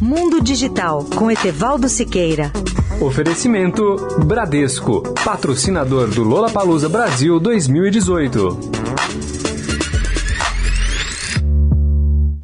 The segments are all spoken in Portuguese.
Mundo Digital com Etevaldo Siqueira. Oferecimento Bradesco, patrocinador do Lola Palusa Brasil 2018.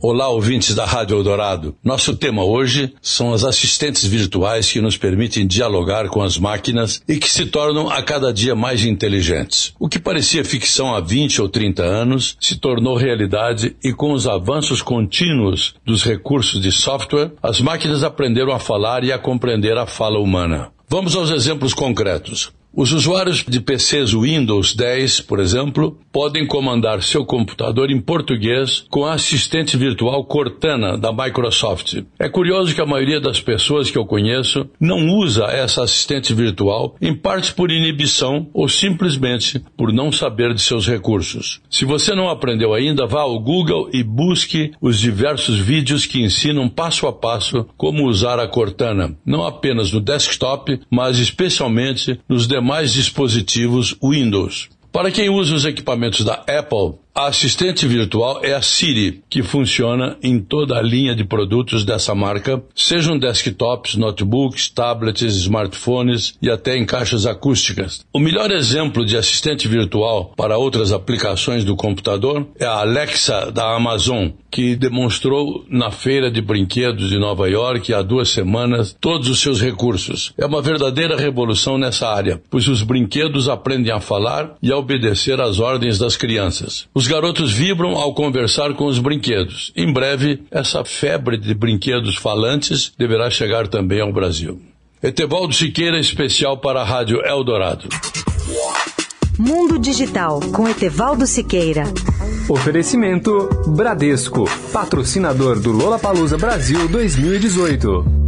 Olá, ouvintes da Rádio Eldorado. Nosso tema hoje são as assistentes virtuais que nos permitem dialogar com as máquinas e que se tornam a cada dia mais inteligentes. O que parecia ficção há 20 ou 30 anos se tornou realidade e com os avanços contínuos dos recursos de software, as máquinas aprenderam a falar e a compreender a fala humana. Vamos aos exemplos concretos. Os usuários de PCs Windows 10, por exemplo, podem comandar seu computador em português com a assistente virtual Cortana da Microsoft. É curioso que a maioria das pessoas que eu conheço não usa essa assistente virtual, em parte por inibição ou simplesmente por não saber de seus recursos. Se você não aprendeu ainda, vá ao Google e busque os diversos vídeos que ensinam passo a passo como usar a Cortana, não apenas no desktop, mas especialmente nos demais demais dispositivos Windows. Para quem usa os equipamentos da Apple, a assistente virtual é a Siri, que funciona em toda a linha de produtos dessa marca, sejam desktops, notebooks, tablets, smartphones e até em caixas acústicas. O melhor exemplo de assistente virtual para outras aplicações do computador é a Alexa da Amazon, que demonstrou na feira de brinquedos de Nova York há duas semanas todos os seus recursos. É uma verdadeira revolução nessa área, pois os brinquedos aprendem a falar e a obedecer às ordens das crianças. Os os garotos vibram ao conversar com os brinquedos. Em breve, essa febre de brinquedos falantes deverá chegar também ao Brasil. Etevaldo Siqueira, especial para a Rádio Eldorado. Mundo Digital com Etevaldo Siqueira. Oferecimento Bradesco, patrocinador do Lola Palusa Brasil 2018.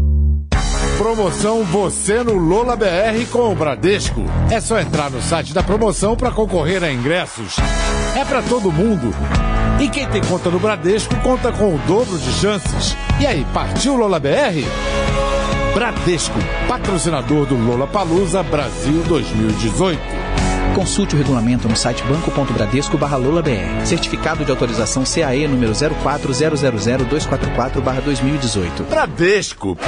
Promoção Você no Lola BR com o Bradesco. É só entrar no site da promoção para concorrer a ingressos. É para todo mundo. E quem tem conta no Bradesco conta com o dobro de chances. E aí, partiu Lola BR? Bradesco, patrocinador do Lola Palusa Brasil 2018. Consulte o regulamento no site banco.bradesco/lolabr. Certificado de autorização CAE número 04000244/2018. Bradesco